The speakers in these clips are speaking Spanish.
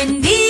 Buen día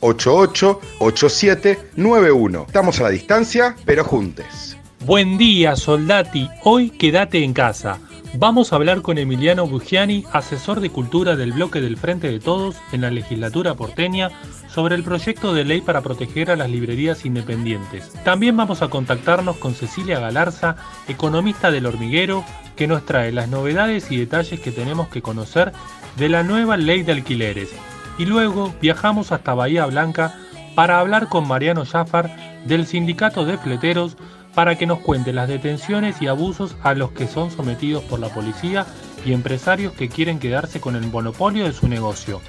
88 87 91. Estamos a la distancia, pero juntes. Buen día, soldati. Hoy quédate en casa. Vamos a hablar con Emiliano Bugiani, asesor de cultura del bloque del Frente de Todos en la legislatura porteña, sobre el proyecto de ley para proteger a las librerías independientes. También vamos a contactarnos con Cecilia Galarza, economista del hormiguero, que nos trae las novedades y detalles que tenemos que conocer de la nueva ley de alquileres y luego viajamos hasta Bahía Blanca para hablar con Mariano Jafar del Sindicato de Fleteros para que nos cuente las detenciones y abusos a los que son sometidos por la policía y empresarios que quieren quedarse con el monopolio de su negocio.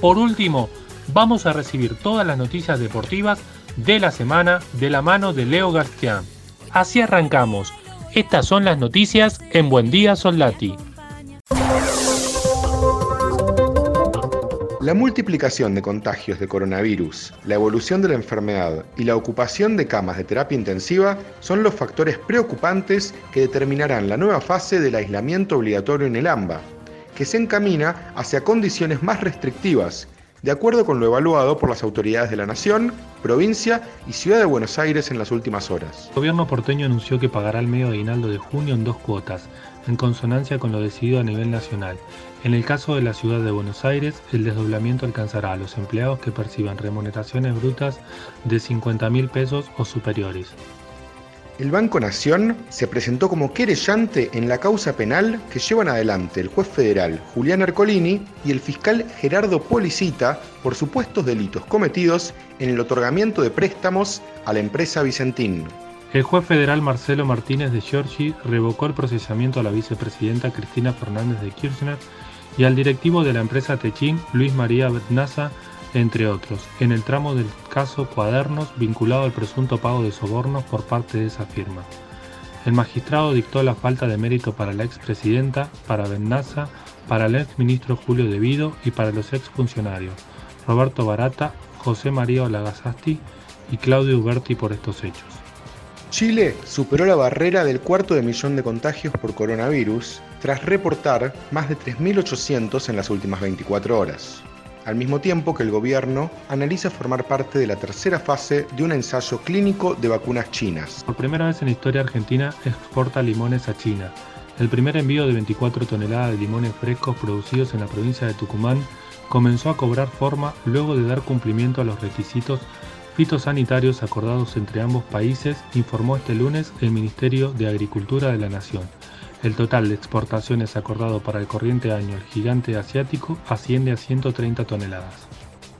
Por último, vamos a recibir todas las noticias deportivas de la semana de la mano de Leo García. Así arrancamos. Estas son las noticias en Buen Día Soldati. La multiplicación de contagios de coronavirus, la evolución de la enfermedad y la ocupación de camas de terapia intensiva son los factores preocupantes que determinarán la nueva fase del aislamiento obligatorio en el AMBA, que se encamina hacia condiciones más restrictivas, de acuerdo con lo evaluado por las autoridades de la Nación, provincia y Ciudad de Buenos Aires en las últimas horas. El gobierno porteño anunció que pagará el medio aguinaldo de junio en dos cuotas, en consonancia con lo decidido a nivel nacional. En el caso de la ciudad de Buenos Aires, el desdoblamiento alcanzará a los empleados que perciban remuneraciones brutas de 50 mil pesos o superiores. El Banco Nación se presentó como querellante en la causa penal que llevan adelante el juez federal Julián Ercolini y el fiscal Gerardo Policita por supuestos delitos cometidos en el otorgamiento de préstamos a la empresa Vicentín. El juez federal Marcelo Martínez de Giorgi revocó el procesamiento a la vicepresidenta Cristina Fernández de Kirchner y al directivo de la empresa Techín, Luis María Betnaza, entre otros, en el tramo del caso Cuadernos vinculado al presunto pago de sobornos por parte de esa firma. El magistrado dictó la falta de mérito para la expresidenta, para Betnaza, para el exministro Julio Devido y para los exfuncionarios Roberto Barata, José María Olagasasti y Claudio Uberti por estos hechos. Chile superó la barrera del cuarto de millón de contagios por coronavirus tras reportar más de 3.800 en las últimas 24 horas, al mismo tiempo que el gobierno analiza formar parte de la tercera fase de un ensayo clínico de vacunas chinas. Por primera vez en la historia Argentina exporta limones a China. El primer envío de 24 toneladas de limones frescos producidos en la provincia de Tucumán comenzó a cobrar forma luego de dar cumplimiento a los requisitos fitosanitarios acordados entre ambos países, informó este lunes el Ministerio de Agricultura de la Nación. El total de exportaciones acordado para el corriente año el gigante asiático asciende a 130 toneladas.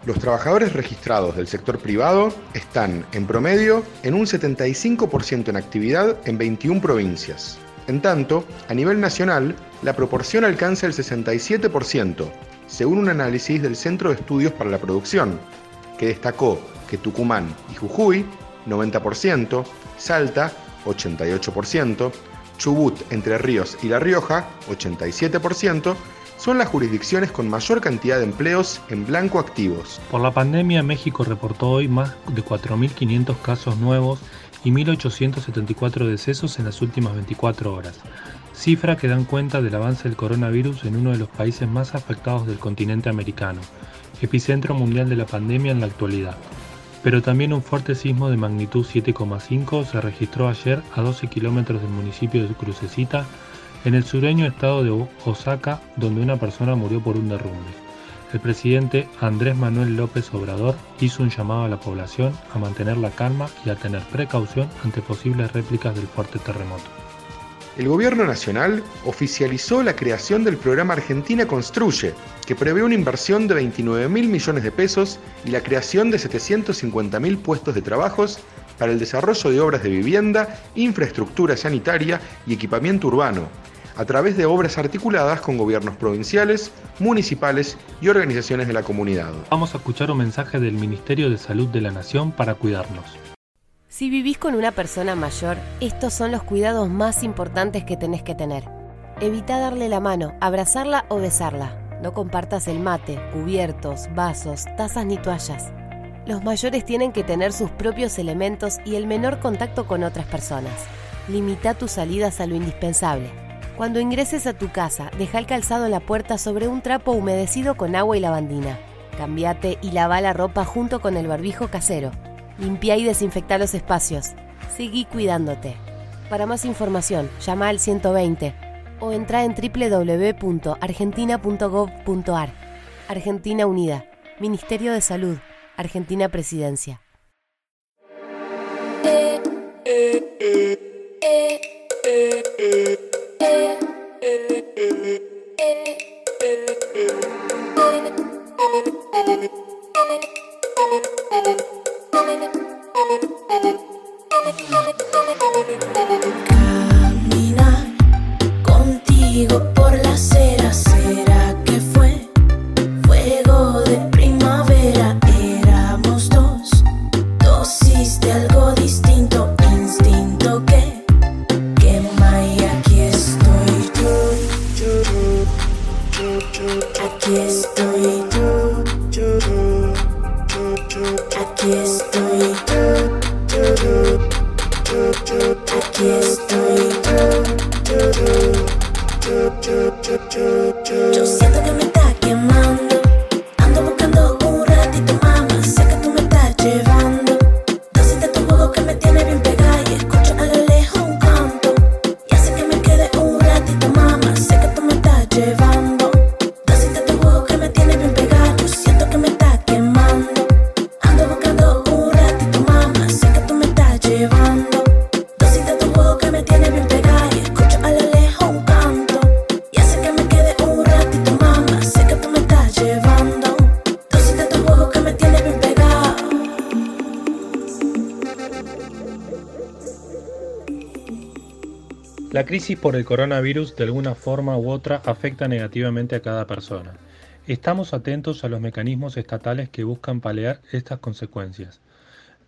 Los trabajadores registrados del sector privado están, en promedio, en un 75% en actividad en 21 provincias. En tanto, a nivel nacional, la proporción alcanza el 67%, según un análisis del Centro de Estudios para la Producción, que destacó que Tucumán y Jujuy, 90%, Salta, 88%, Chubut, Entre Ríos y La Rioja, 87%, son las jurisdicciones con mayor cantidad de empleos en blanco activos. Por la pandemia, México reportó hoy más de 4.500 casos nuevos y 1.874 decesos en las últimas 24 horas, cifra que dan cuenta del avance del coronavirus en uno de los países más afectados del continente americano, epicentro mundial de la pandemia en la actualidad pero también un fuerte sismo de magnitud 7,5 se registró ayer a 12 kilómetros del municipio de Crucecita, en el sureño estado de Osaka, donde una persona murió por un derrumbe. El presidente Andrés Manuel López Obrador hizo un llamado a la población a mantener la calma y a tener precaución ante posibles réplicas del fuerte terremoto el Gobierno Nacional oficializó la creación del programa Argentina Construye, que prevé una inversión de 29 mil millones de pesos y la creación de 750 mil puestos de trabajos para el desarrollo de obras de vivienda, infraestructura sanitaria y equipamiento urbano, a través de obras articuladas con gobiernos provinciales, municipales y organizaciones de la comunidad. Vamos a escuchar un mensaje del Ministerio de Salud de la Nación para cuidarnos. Si vivís con una persona mayor, estos son los cuidados más importantes que tenés que tener. Evita darle la mano, abrazarla o besarla. No compartas el mate, cubiertos, vasos, tazas ni toallas. Los mayores tienen que tener sus propios elementos y el menor contacto con otras personas. Limita tus salidas a lo indispensable. Cuando ingreses a tu casa, deja el calzado en la puerta sobre un trapo humedecido con agua y lavandina. Cambiate y lava la ropa junto con el barbijo casero. Limpia y desinfecta los espacios. Seguí cuidándote. Para más información, llama al 120 o entra en www.argentina.gov.ar. Argentina Unida, Ministerio de Salud, Argentina Presidencia. Por la acera, ¿será crisis por el coronavirus de alguna forma u otra afecta negativamente a cada persona. Estamos atentos a los mecanismos estatales que buscan paliar estas consecuencias.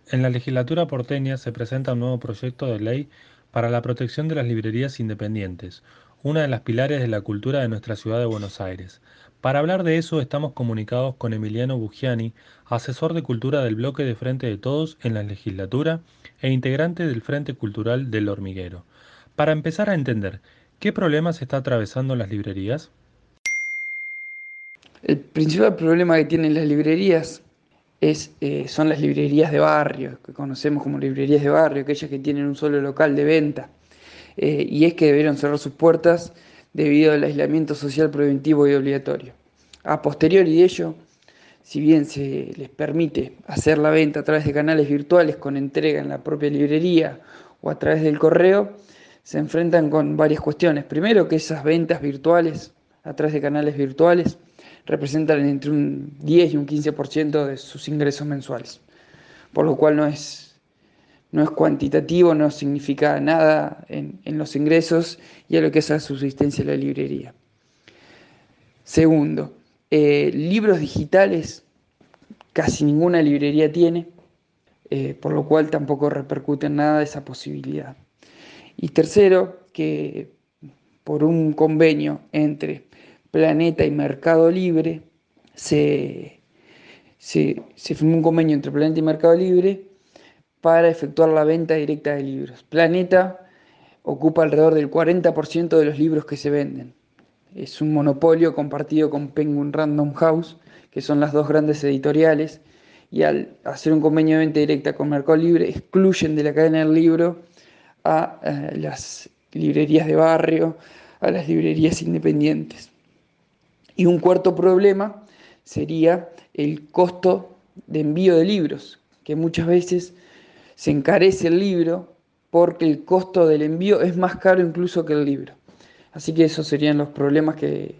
En la legislatura porteña se presenta un nuevo proyecto de ley para la protección de las librerías independientes, una de las pilares de la cultura de nuestra ciudad de Buenos Aires. Para hablar de eso estamos comunicados con Emiliano Bugiani, asesor de cultura del bloque de Frente de Todos en la legislatura e integrante del Frente Cultural del Hormiguero. Para empezar a entender, ¿qué problemas está atravesando las librerías? El principal problema que tienen las librerías es, eh, son las librerías de barrio, que conocemos como librerías de barrio, aquellas que tienen un solo local de venta. Eh, y es que debieron cerrar sus puertas debido al aislamiento social preventivo y obligatorio. A posteriori de ello, si bien se les permite hacer la venta a través de canales virtuales con entrega en la propia librería o a través del correo, se enfrentan con varias cuestiones. Primero, que esas ventas virtuales a través de canales virtuales representan entre un 10 y un 15% de sus ingresos mensuales, por lo cual no es, no es cuantitativo, no significa nada en, en los ingresos y a lo que es la subsistencia de la librería. Segundo, eh, libros digitales casi ninguna librería tiene, eh, por lo cual tampoco repercute en nada esa posibilidad. Y tercero, que por un convenio entre Planeta y Mercado Libre, se, se, se, firmó un convenio entre Planeta y Mercado Libre para efectuar la venta directa de libros. Planeta ocupa alrededor del 40% de los libros que se venden. Es un monopolio compartido con Penguin Random House, que son las dos grandes editoriales, y al hacer un convenio de venta directa con Mercado Libre, excluyen de la cadena del libro a las librerías de barrio, a las librerías independientes. Y un cuarto problema sería el costo de envío de libros, que muchas veces se encarece el libro porque el costo del envío es más caro incluso que el libro. Así que esos serían los problemas que,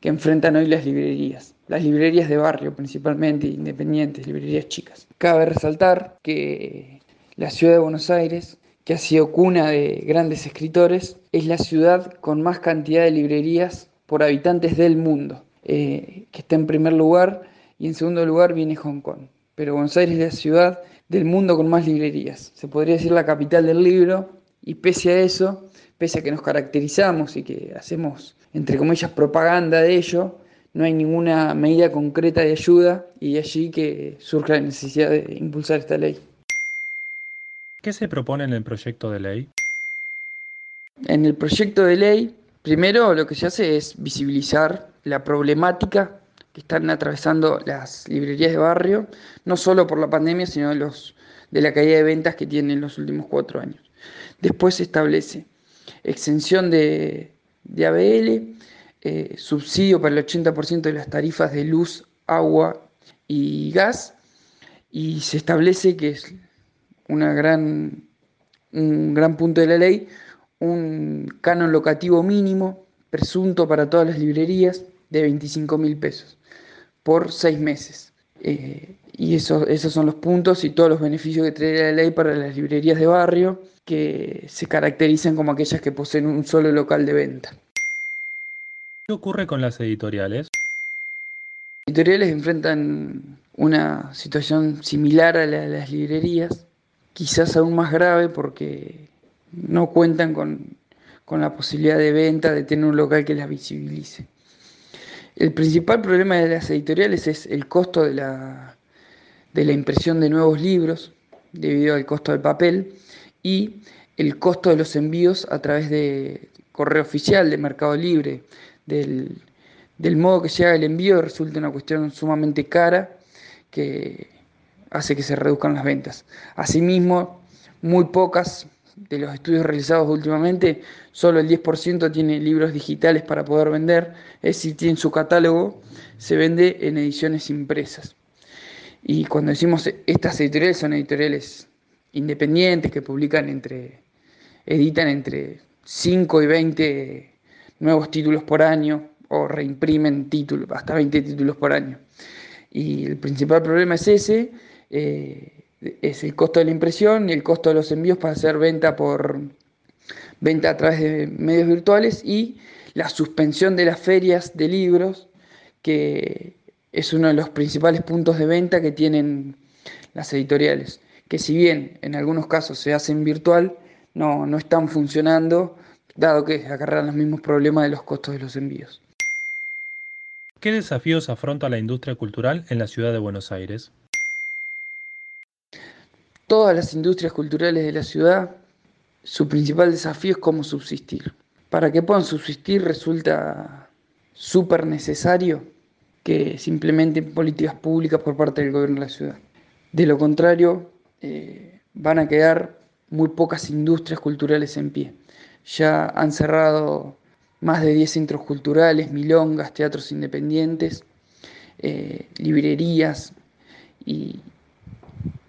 que enfrentan hoy las librerías. Las librerías de barrio principalmente, independientes, librerías chicas. Cabe resaltar que la ciudad de Buenos Aires, que ha sido cuna de grandes escritores, es la ciudad con más cantidad de librerías por habitantes del mundo, eh, que está en primer lugar y en segundo lugar viene Hong Kong. Pero Buenos Aires es la ciudad del mundo con más librerías. Se podría decir la capital del libro y pese a eso, pese a que nos caracterizamos y que hacemos, entre comillas, propaganda de ello, no hay ninguna medida concreta de ayuda y de allí que surge la necesidad de impulsar esta ley. ¿Qué se propone en el proyecto de ley? En el proyecto de ley, primero lo que se hace es visibilizar la problemática que están atravesando las librerías de barrio, no solo por la pandemia, sino de, la caída de ventas que tienen en los últimos cuatro años. Después se establece exención de, de ABL, eh, subsidio para el 80% de las tarifas de luz, agua y gas, y se establece que una gran, un gran punto de la ley, un canon locativo mínimo presunto para todas las librerías de 25 mil pesos por seis meses. Eh, y eso, esos son los puntos y todos los beneficios que trae la ley para las librerías de barrio que se caracterizan como aquellas que poseen un solo local de venta. ¿Qué ocurre con las editoriales? Las editoriales enfrentan una situación similar a la de las librerías, quizás aún más grave porque no cuentan con, con la posibilidad de venta, de tener un local que las visibilice. El principal problema de las editoriales es el costo de la, de la impresión de nuevos libros, debido al costo del papel, y el costo de los envíos a través de correo oficial, de Mercado Libre, del, modo que haga el envío, resulta una cuestión sumamente cara que hace que se reduzcan las ventas. Asimismo, muy pocas de los estudios realizados últimamente, solo el 10% tiene libros digitales para poder vender, es decir, tiene su catálogo, se vende en ediciones impresas. Y cuando decimos estas editoriales son editoriales independientes que publican entre, editan entre 5 y 20 nuevos títulos por año o reimprimen títulos, hasta 20 títulos por año. Y el principal problema es ese, eh, es el costo de la impresión y el costo de los envíos para hacer venta por venta a través de medios virtuales y la suspensión de las ferias de libros, que es uno de los principales puntos de venta que tienen las editoriales, que si bien en algunos casos se hacen virtual, no, no están funcionando, dado que agarran los mismos problemas de los costos de los envíos. ¿Qué desafíos afronta la industria cultural en la ciudad de Buenos Aires? Todas las industrias culturales de la ciudad, su principal desafío es cómo subsistir. Para que puedan subsistir resulta súper necesario que se implementen políticas públicas por parte del gobierno de la ciudad. De lo contrario, eh, van a quedar muy pocas industrias culturales en pie. Ya han cerrado más de 10 centros culturales, milongas, teatros independientes, eh, librerías y,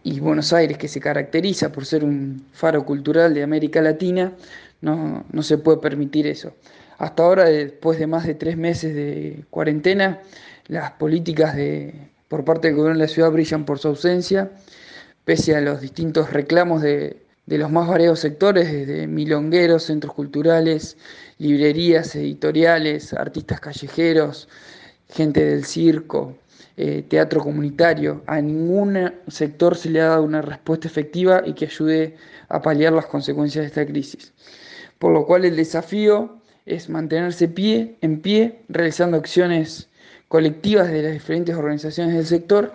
y Buenos Aires, que se caracteriza por ser un faro cultural de América Latina, no, no, se puede permitir eso. Hasta ahora, después de más de tres meses de cuarentena, las políticas de, por parte del gobierno de la ciudad brillan por su ausencia, pese a los distintos reclamos de, de los más variados sectores, desde milongueros, centros culturales, librerías, editoriales, artistas callejeros, gente del circo, eh, teatro comunitario. A ningún sector se le ha dado una respuesta efectiva y que ayude a paliar las consecuencias de esta crisis. Por lo cual el desafío es mantenerse pie, en pie, realizando acciones colectivas de las diferentes organizaciones del sector,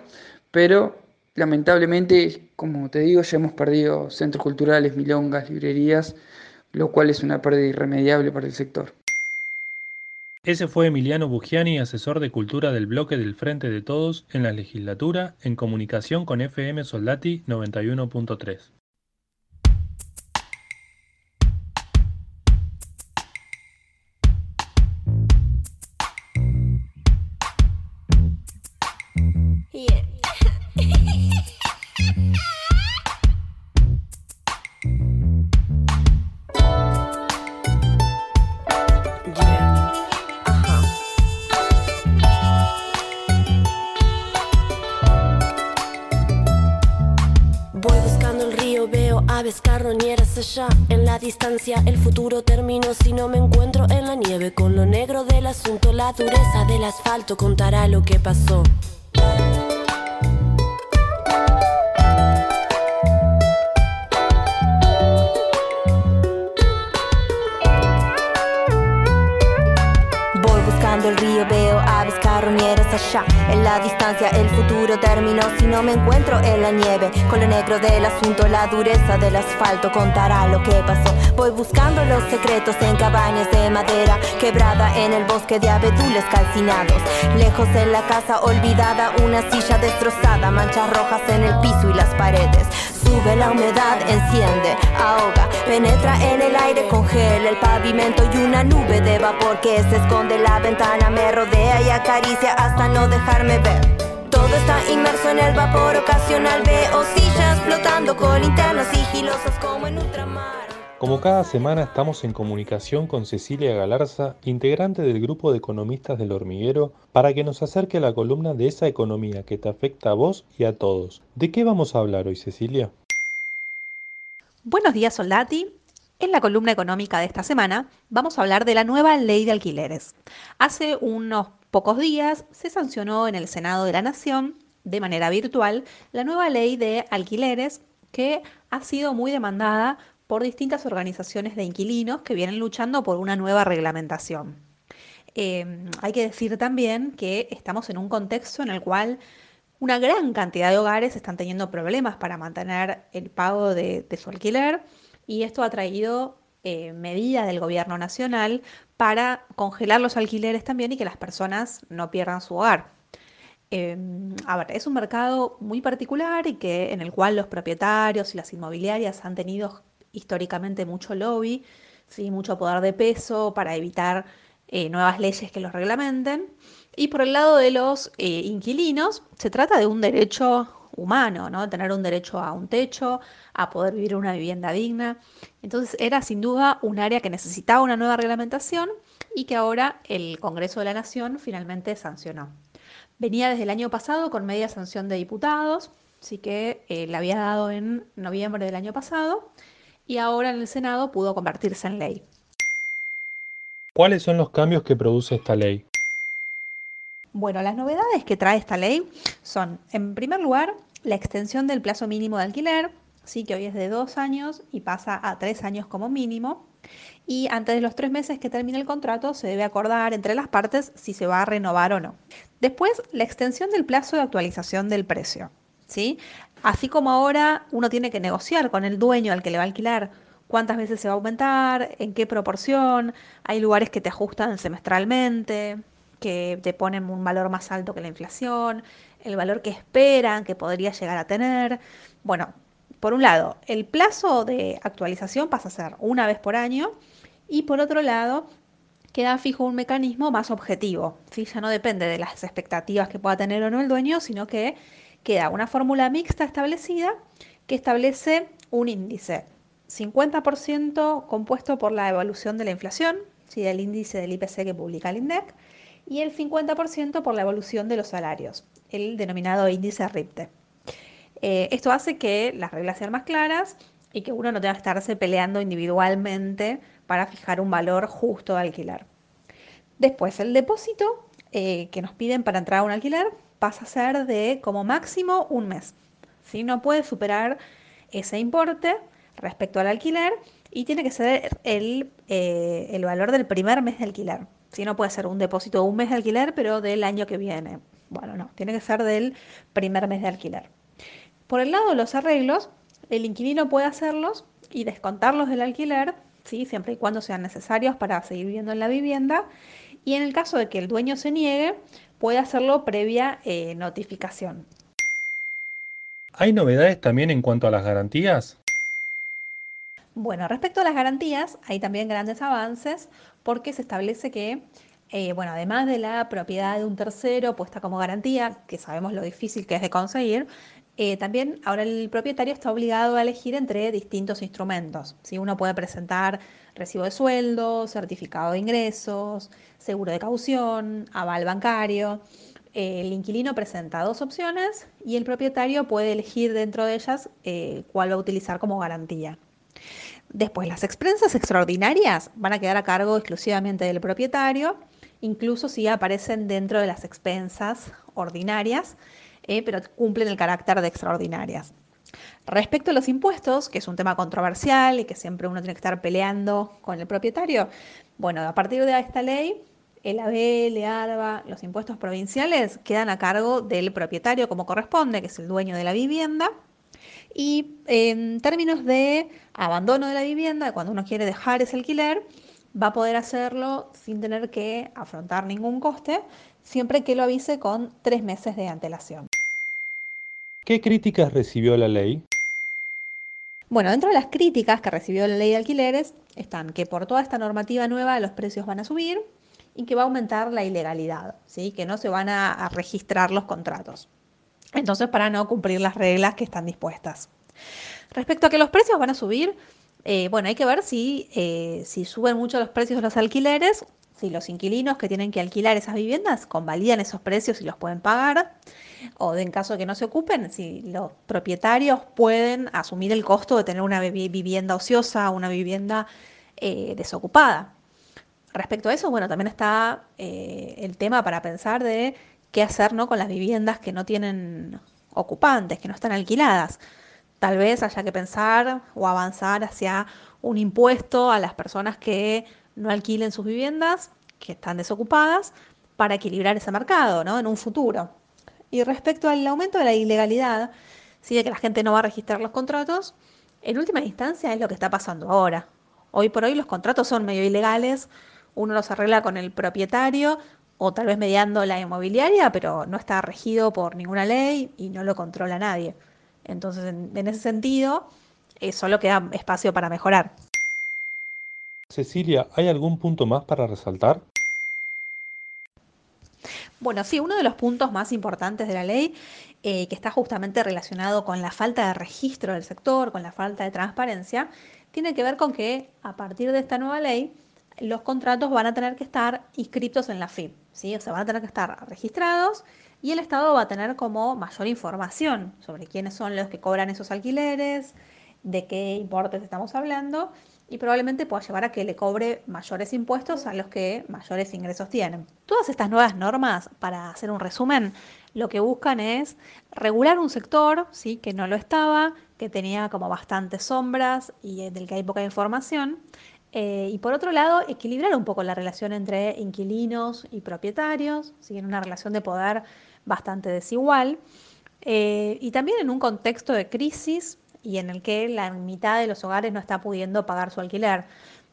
pero lamentablemente, como te digo, ya hemos perdido centros culturales, milongas, librerías, lo cual es una pérdida irremediable para el sector. Ese fue Emiliano Bugiani, asesor de cultura del bloque del Frente de Todos en la legislatura, en comunicación con FM Soldati 91.3. el futuro terminó si no me encuentro en la nieve. Con lo negro del asunto, la dureza del asfalto contará lo que pasó. Voy buscando el río, veo aves carroñeras allá. En la distancia el futuro terminó si no me encuentro en la nieve. Con lo negro del asunto, la dureza del asfalto contará lo que pasó. Voy buscando los secretos en cabañas de madera, quebrada en el bosque de abedules calcinados. Lejos en la casa olvidada, una silla destrozada, manchas rojas en el piso y las paredes. Sube la humedad, enciende, ahoga, penetra en el aire, congela el pavimento y una nube de vapor que se esconde la ventana me rodea y acaricia hasta no dejarme ver. Todo está inmerso en el vapor ocasional, veo sillas flotando con linternas sigilosas como en ultramar. Como cada semana estamos en comunicación con Cecilia Galarza, integrante del grupo de economistas del hormiguero, para que nos acerque a la columna de esa economía que te afecta a vos y a todos. ¿De qué vamos a hablar hoy, Cecilia? Buenos días, Soldati. En la columna económica de esta semana vamos a hablar de la nueva ley de alquileres. Hace unos pocos días se sancionó en el Senado de la Nación, de manera virtual, la nueva ley de alquileres que ha sido muy demandada por distintas organizaciones de inquilinos que vienen luchando por una nueva reglamentación. Eh, hay que decir también que estamos en un contexto en el cual una gran cantidad de hogares están teniendo problemas para mantener el pago de su alquiler y esto ha traído eh, medidas del gobierno nacional para congelar los alquileres también y que las personas no pierdan su hogar. Eh, a ver, es un mercado muy particular y que en el cual los propietarios y las inmobiliarias han tenido históricamente mucho lobby, ¿sí? mucho poder de peso para evitar eh, nuevas leyes que los reglamenten. Y por el lado de los eh, inquilinos, se trata de un derecho humano, ¿no? Tener un derecho a un techo, a poder vivir en una vivienda digna. Entonces era sin duda un área que necesitaba una nueva reglamentación y que ahora el Congreso de la Nación finalmente sancionó. Venía desde el año pasado con media sanción de diputados, así que eh, la había dado en noviembre del año pasado y ahora en el Senado pudo convertirse en ley. ¿Cuáles son los cambios que produce esta ley? Bueno, las novedades que trae esta ley son, en primer lugar, la extensión del plazo mínimo de alquiler, sí que hoy es de dos años y pasa a tres años como mínimo. Y antes de los tres meses que termine el contrato, se debe acordar entre las partes si se va a renovar o no. Después, la extensión del plazo de actualización del precio. ¿sí? Así como ahora uno tiene que negociar con el dueño al que le va a alquilar cuántas veces se va a aumentar, en qué proporción, hay lugares que te ajustan semestralmente, que te ponen un valor más alto que la inflación, el valor que esperan que podría llegar a tener. Bueno, por un lado, el plazo de actualización pasa a ser una vez por año y por otro lado, queda fijo un mecanismo más objetivo. ¿sí? Ya no depende de las expectativas que pueda tener o no el dueño, sino que queda una fórmula mixta establecida que establece un índice 50% compuesto por la evolución de la inflación, ¿sí? el índice del IPC que publica el INDEC, y el 50% por la evolución de los salarios, el denominado índice RIPTE. Eh, esto hace que las reglas sean más claras y que uno no tenga que estarse peleando individualmente para fijar un valor justo de alquiler. Después, el depósito eh, que nos piden para entrar a un alquiler pasa a ser de como máximo un mes. si No puede superar ese importe respecto al alquiler y tiene que ser el, eh, el valor del primer mes de alquiler. Si no puede ser un depósito de un mes de alquiler, pero del año que viene. Bueno, no, tiene que ser del primer mes de alquiler. Por el lado de los arreglos, el inquilino puede hacerlos y descontarlos del alquiler, ¿sí? siempre y cuando sean necesarios para seguir viviendo en la vivienda. Y en el caso de que el dueño se niegue, puede hacerlo previa eh, notificación. ¿Hay novedades también en cuanto a las garantías? Bueno, respecto a las garantías, hay también grandes avances porque se establece que, eh, bueno, además de la propiedad de un tercero puesta como garantía, que sabemos lo difícil que es de conseguir, eh, también ahora el propietario está obligado a elegir entre distintos instrumentos. Si Uno puede presentar recibo de sueldo, certificado de ingresos, seguro de caución, aval bancario. el inquilino presenta dos opciones y el propietario puede elegir dentro de ellas eh, cuál va a utilizar como garantía. Después, las expensas extraordinarias van a quedar a cargo exclusivamente del propietario, incluso si aparecen dentro de las expensas ordinarias, eh, pero cumplen el carácter de extraordinarias. Respecto a los impuestos, que es un tema controversial y que siempre uno tiene que estar peleando con el propietario, bueno, a partir de esta ley, el AB, el ARBA, los impuestos provinciales quedan a cargo del propietario como corresponde, que es el dueño de la vivienda. Y en términos de abandono de la vivienda, cuando uno quiere dejar ese alquiler, va a poder hacerlo sin tener que afrontar ningún coste, siempre que lo avise con tres meses de antelación. ¿Qué críticas recibió la ley? Bueno, dentro de las críticas que recibió la ley de alquileres están que por toda esta normativa nueva los precios van a subir y que va a aumentar la ilegalidad, ¿sí? que no se van a, registrar los contratos. Entonces, para no cumplir las reglas que están dispuestas. Respecto a que los precios van a subir, eh, bueno, hay que ver si, eh, si suben mucho los precios de los alquileres, si los inquilinos que tienen que alquilar esas viviendas convalidan esos precios y los pueden pagar, o en caso de que no se ocupen, si los propietarios pueden asumir el costo de tener una vivienda ociosa, una vivienda eh, desocupada. Respecto a eso, bueno, también está el tema para pensar de qué hacer ¿no? con las viviendas que no tienen ocupantes, que no están alquiladas. Tal vez haya que pensar o avanzar hacia un impuesto a las personas que no alquilen sus viviendas, que están desocupadas, para equilibrar ese mercado ¿no? en un futuro. Y respecto al aumento de la ilegalidad, sí, de que la gente no va a registrar los contratos, en última instancia es lo que está pasando ahora. Hoy por hoy los contratos son medio ilegales, uno los arregla con el propietario o tal vez mediando la inmobiliaria, pero no está regido por ninguna ley y no lo controla nadie. Entonces, en, ese sentido, eh, solo queda espacio para mejorar. Cecilia, ¿hay algún punto más para resaltar? Bueno, sí, uno de los puntos más importantes de la ley, eh, que está justamente relacionado con la falta de registro del sector, con la falta de transparencia, tiene que ver con que a partir de esta nueva ley, los contratos van a tener que estar inscritos en la FIP, ¿sí? o sea, van a tener que estar registrados y el Estado va a tener como mayor información sobre quiénes son los que cobran esos alquileres, de qué importes estamos hablando y probablemente pueda llevar a que le cobre mayores impuestos a los que mayores ingresos tienen. Todas estas nuevas normas, para hacer un resumen, lo que buscan es regular un sector ¿sí? que no lo estaba, que tenía como bastantes sombras y del que hay poca información. Eh, y por otro lado, equilibrar un poco la relación entre inquilinos y propietarios, ¿sí? en una relación de poder bastante desigual. Eh, y también en un contexto de crisis y en el que la mitad de los hogares no está pudiendo pagar su alquiler.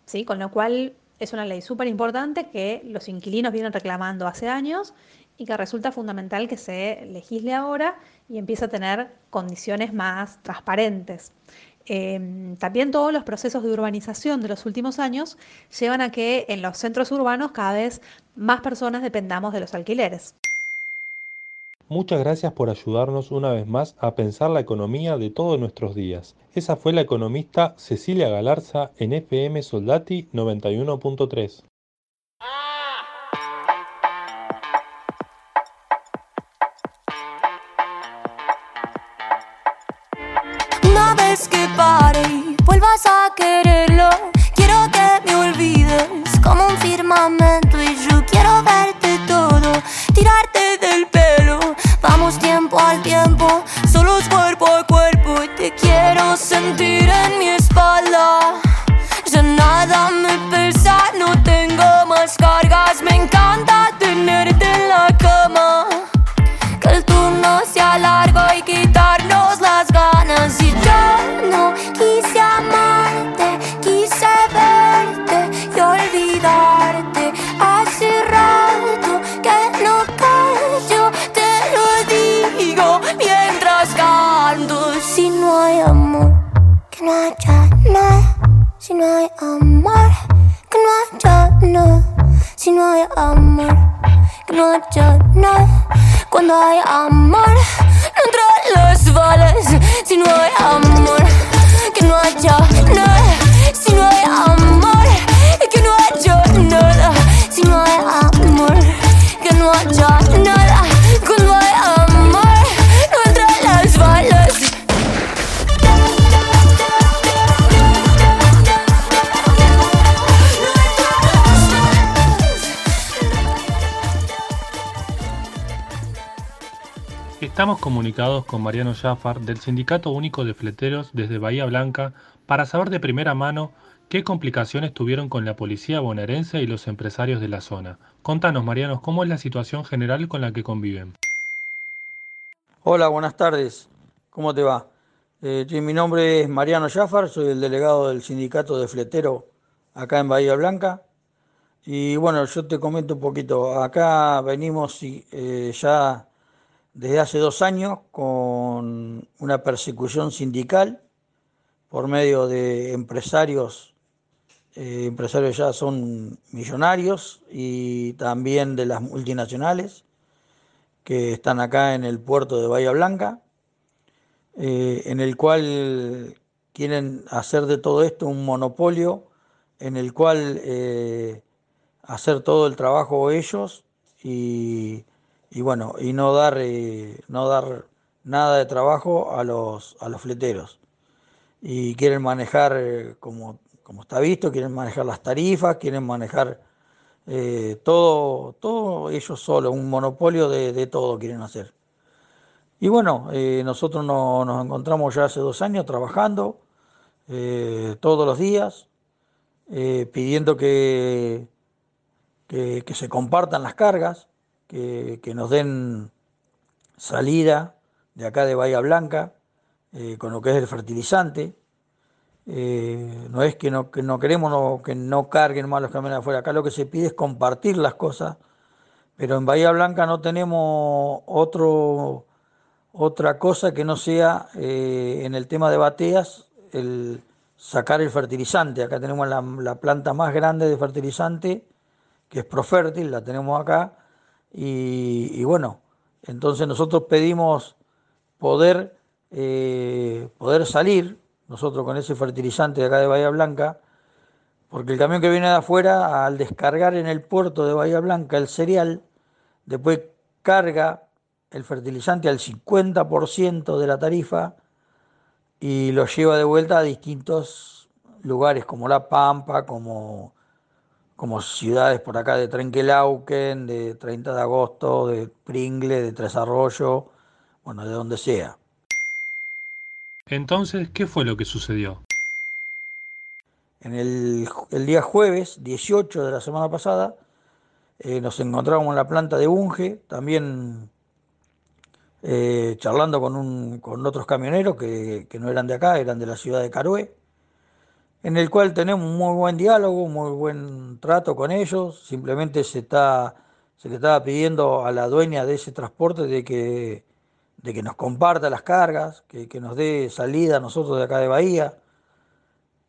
¿sí? Con lo cual es una ley súper importante que los inquilinos vienen reclamando hace años y que resulta fundamental que se legisle ahora y empiece a tener condiciones más transparentes. Em, también todos los procesos de urbanización de los últimos años llevan a que en los centros urbanos cada vez más personas dependamos de los alquileres. Muchas gracias por ayudarnos una vez más a pensar la economía de todos nuestros días. Esa fue la economista Cecilia Galarza en FM Soldati 91.3. sentir en mi espalda. Ya nada me pesa, no tengo más cargas, que no. Cuando hay amor, comunicados con Mariano Jafar del Sindicato Único de Fleteros desde Bahía Blanca para saber de primera mano qué complicaciones tuvieron con la policía bonaerense y los empresarios de la zona. Contanos, Mariano, cómo es la situación general con la que conviven. Hola, buenas tardes. ¿Cómo te va? Eh, mi nombre es Mariano Jafar, soy el delegado del sindicato de fletero acá en Bahía Blanca. Y bueno, yo te comento un poquito. Acá venimos eh, ya desde hace dos años con una persecución sindical por medio de empresarios, eh, empresarios ya son millonarios y también de las multinacionales que están acá en el puerto de Bahía Blanca, eh, en el cual quieren hacer de todo esto un monopolio, en el cual eh, hacer todo el trabajo ellos y, y bueno, y no dar, eh, no dar nada de trabajo a los, a los fleteros. Y quieren manejar, como, como está visto, quieren manejar las tarifas, quieren manejar eh, todo, todo ellos solos, un monopolio de, de todo quieren hacer. Y bueno, eh, nosotros no- nos encontramos ya hace dos años trabajando eh, todos los días, eh, pidiendo que, que se compartan las cargas, que, nos den salida de acá de Bahía Blanca eh, con lo que es el fertilizante. Eh, no es que no, que no queremos que no carguen más los camiones afuera, acá lo que se pide es compartir las cosas, pero en Bahía Blanca no tenemos otro, otra cosa que no sea eh, en el tema de bateas el sacar el fertilizante. Acá tenemos la, la planta más grande de fertilizante, que es Profértil, la tenemos acá, y, bueno, entonces nosotros pedimos poder, eh, poder salir, nosotros con ese fertilizante de acá de Bahía Blanca, porque el camión que viene de afuera, al descargar en el puerto de Bahía Blanca el cereal, después carga el fertilizante al 50% de la tarifa y lo lleva de vuelta a distintos lugares como La Pampa, como, como ciudades por acá de Trenquelauquen, de 30 de agosto, de Pringle, de Tres Arroyos, bueno, de donde sea. Entonces, ¿qué fue lo que sucedió? En el, el día jueves 18 de la semana pasada eh, nos encontramos en la planta de Bunge, también eh, charlando con, un, con otros camioneros que, que no eran de acá, eran de la ciudad de Carué, en el cual tenemos un muy buen diálogo, muy buen trato con ellos. Simplemente se, está, se le estaba pidiendo a la dueña de ese transporte de que, de que nos comparta las cargas, que, que nos dé salida a nosotros de acá de Bahía.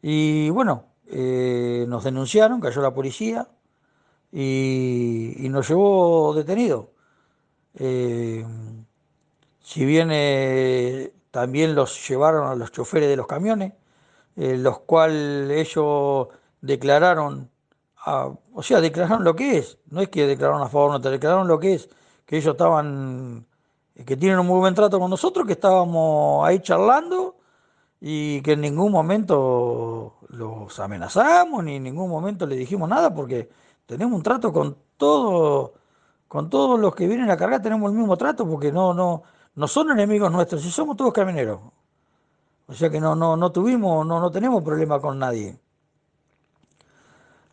Y bueno, eh, nos denunciaron, cayó la policía y, y nos llevó detenido. Eh, si bien eh, también los llevaron a los choferes de los camiones, eh, los cuales ellos declararon, o sea, declararon lo que es, no es que declararon a favor, no, te declararon lo que es, que ellos estaban, que tienen un muy buen trato con nosotros, que estábamos ahí charlando y que en ningún momento los amenazamos, ni en ningún momento les dijimos nada, porque tenemos un trato con todo, con todos los que vienen a cargar, tenemos el mismo trato, porque no, no, no son enemigos nuestros, si somos todos camioneros. O sea que no, no, no tuvimos, no, no tenemos problema con nadie.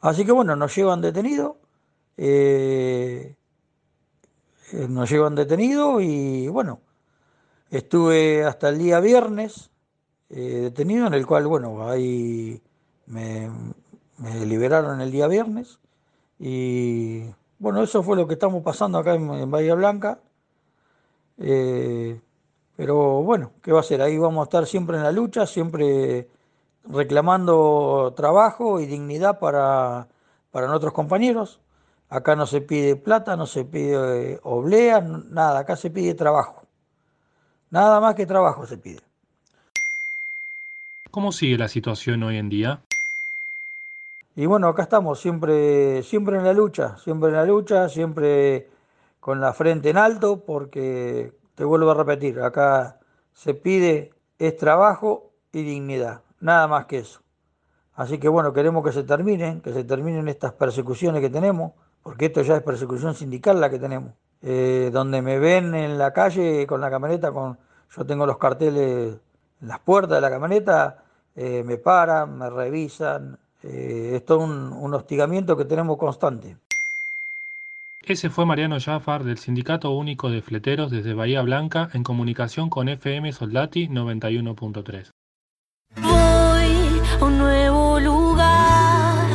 Así que bueno, nos llevan detenidos, eh, eh, nos llevan detenidos y bueno, estuve hasta el día viernes eh, detenido, en el cual, bueno, ahí me, me liberaron el día viernes y bueno, eso fue lo que estamos pasando acá en, Bahía Blanca. Pero bueno, ¿qué va a ser? Ahí vamos a estar siempre en la lucha, siempre reclamando trabajo y dignidad para, para nuestros compañeros. Acá no se pide plata, no se pide eh, oblea, n- nada, acá se pide trabajo. Nada más que trabajo se pide. ¿Cómo sigue la situación hoy en día? Y bueno, acá estamos, siempre, siempre en la lucha, siempre en la lucha, siempre con la frente en alto, porque te vuelvo a repetir, acá se pide es trabajo y dignidad, nada más que eso. Así que bueno, queremos que se terminen, que se terminen estas persecuciones que tenemos, porque esto ya es persecución sindical la que tenemos. eh, donde me ven en la calle con la camioneta, con, yo tengo los carteles en las puertas de la camioneta, eh, me paran, me revisan, eh, es todo un, un hostigamiento que tenemos constante. Ese fue Mariano Jafar del Sindicato Único de Fleteros desde Bahía Blanca en comunicación con FM Soldati 91.3. Voy a un nuevo lugar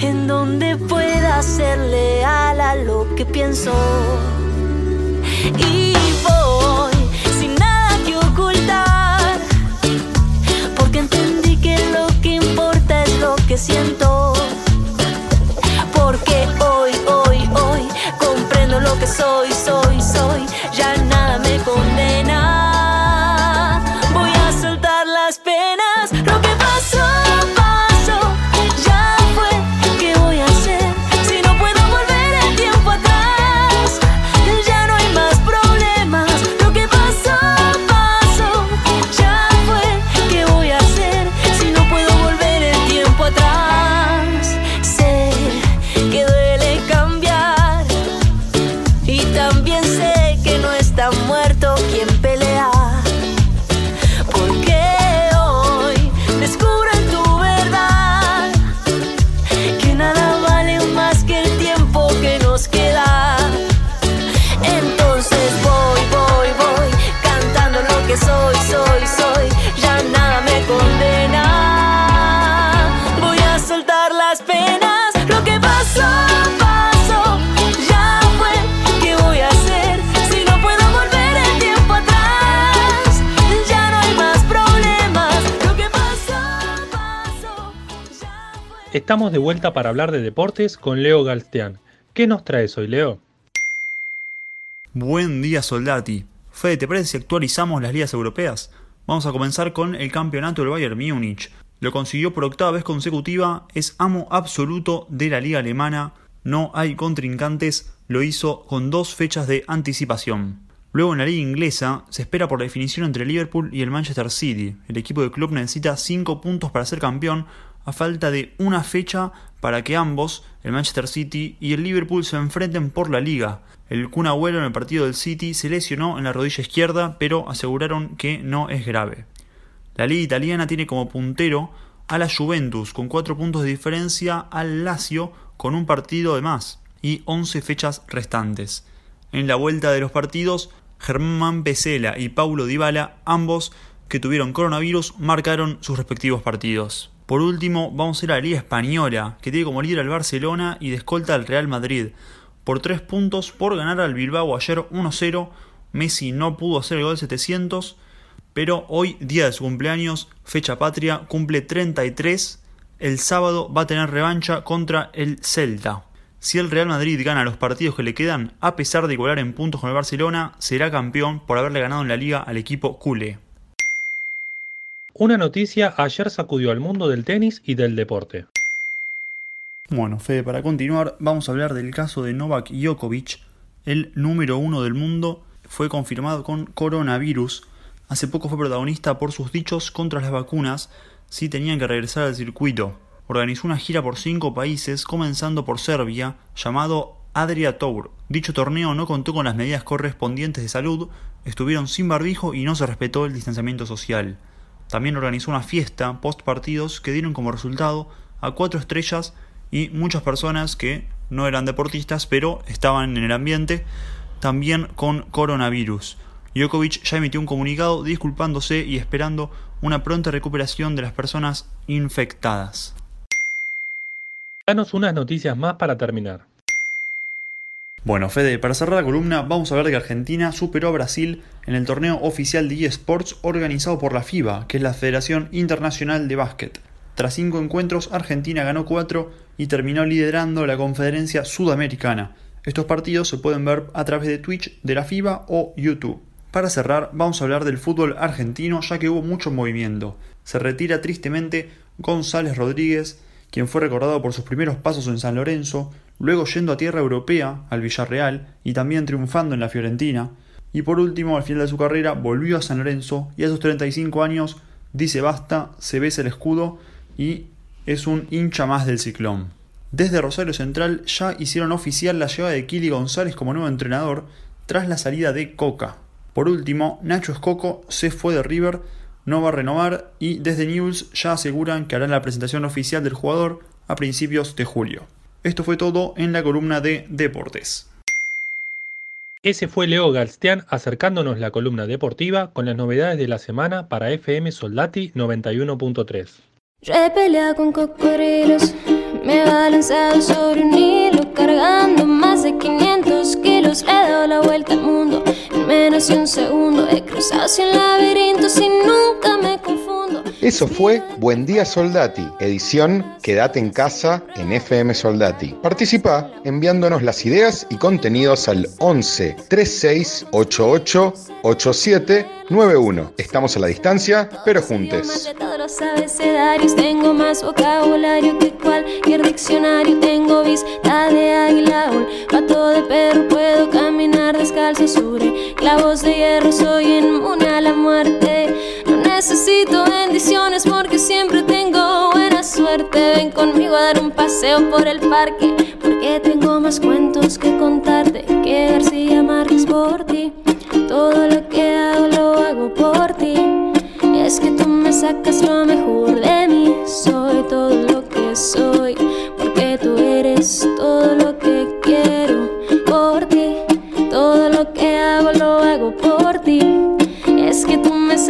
en donde pueda ser leal a lo que pienso. Y voy sin nada que ocultar, porque entendí que lo que importa es lo que siento. Soy, soy. Estamos de vuelta para hablar de deportes con Leo Galstián. ¿Qué nos traes hoy, Leo? Buen día, Soldati. Fede, ¿te parece si actualizamos las ligas europeas? Vamos a comenzar con el campeonato del Bayern Múnich. Lo consiguió por octava vez consecutiva, es amo absoluto de la liga alemana, no hay contrincantes, lo hizo con dos fechas de anticipación. Luego en la liga inglesa se espera por la definición entre Liverpool y el Manchester City. El equipo del club necesita 5 puntos para ser campeón a falta de una fecha para que ambos, el Manchester City y el Liverpool, se enfrenten por la liga. El Kun Agüero en el partido del City se lesionó en la rodilla izquierda, pero aseguraron que no es grave. La liga italiana tiene como puntero a la Juventus con 4 puntos de diferencia al Lazio con un partido de más y 11 fechas restantes. En la vuelta de los partidos, Germán Pesela y Paulo Dybala, ambos que tuvieron coronavirus, marcaron sus respectivos partidos. Por último, vamos a ir a la Liga Española, que tiene como líder al Barcelona y de escolta al Real Madrid. Por 3 puntos por ganar al Bilbao ayer 1-0, Messi no pudo hacer el gol 700, pero hoy, día de su cumpleaños, fecha patria, cumple 33. El sábado va a tener revancha contra el Celta. Si el Real Madrid gana los partidos que le quedan, a pesar de igualar en puntos con el Barcelona, será campeón por haberle ganado en la liga al equipo culé. Una noticia ayer sacudió al mundo del tenis y del deporte. Bueno, Fede, para continuar, vamos a hablar del caso de Novak Djokovic, el número uno del mundo, fue confirmado con coronavirus. Hace poco fue protagonista por sus dichos contra las vacunas si tenían que regresar al circuito. Organizó una gira por cinco países, comenzando por Serbia, llamado Adria Tour. Dicho torneo no contó con las medidas correspondientes de salud, estuvieron sin barbijo y no se respetó el distanciamiento social. También organizó una fiesta post partidos que dieron como resultado a cuatro estrellas y muchas personas que no eran deportistas pero estaban en el ambiente también con coronavirus. Djokovic ya emitió un comunicado disculpándose y esperando una pronta recuperación de las personas infectadas. Danos unas noticias más para terminar. Bueno, Fede, para cerrar la columna vamos a ver que Argentina superó a Brasil en el torneo oficial de eSports organizado por la FIBA, que es la Federación Internacional de Básquet. Tras cinco encuentros, Argentina ganó cuatro y terminó liderando la conferencia sudamericana. Estos partidos se pueden ver a través de Twitch de la FIBA o YouTube. Para cerrar, vamos a hablar del fútbol argentino ya que hubo mucho movimiento. Se retira tristemente González Rodríguez, quien fue recordado por sus primeros pasos en San Lorenzo, luego yendo a tierra europea, al Villarreal, y también triunfando en la Fiorentina. Y por último, al final de su carrera, volvió a San Lorenzo y a sus 35 años dice basta, se besa el escudo y es un hincha más del ciclón. Desde Rosario Central ya hicieron oficial la llegada de Kili González como nuevo entrenador tras la salida de Coca. Por último, Nacho Escoco se fue de River, no va a renovar y desde News ya aseguran que harán la presentación oficial del jugador a principios de julio. Esto fue todo en la columna de Deportes. Ese fue Leo Galstian acercándonos la columna deportiva con las novedades de la semana para FM Soldati 91.3. Yo he peleado con cocodrilos, me he balanceado sobre un hilo, cargando más de 500 kilos. Le he dado la vuelta al mundo en menos de un segundo. He cruzado sin laberintos y nunca me confundo. Eso fue Buen Día Soldati, edición Quédate en casa en FM Soldati. Participa enviándonos las ideas y contenidos al 11 36 88 87 91. Estamos a la distancia, pero Más juntos. de todos los abecedarios, tengo más vocabulario que cualquier diccionario. Tengo vista de águila, pato de perro, puedo caminar descalzo sobre clavos de hierro. Soy inmune a la muerte. Necesito bendiciones porque siempre tengo buena suerte. Ven conmigo a dar un paseo por el parque, porque tengo más cuentos que contarte que García Márquez por ti. Todo lo que hago lo hago por ti. Es que tú me sacas lo mejor de mí. Soy todo lo que soy, porque tú eres todo lo que quiero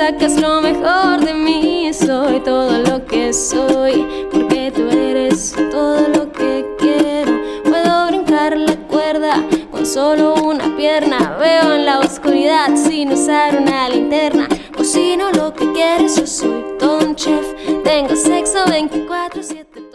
sacas lo mejor de mí. Soy todo lo que soy, porque tú eres todo lo que quiero. Puedo brincar la cuerda con solo una pierna. Veo en la oscuridad sin usar una linterna. Cocino lo que quieres, yo soy todo chef. Tengo sexo 24-7 todo.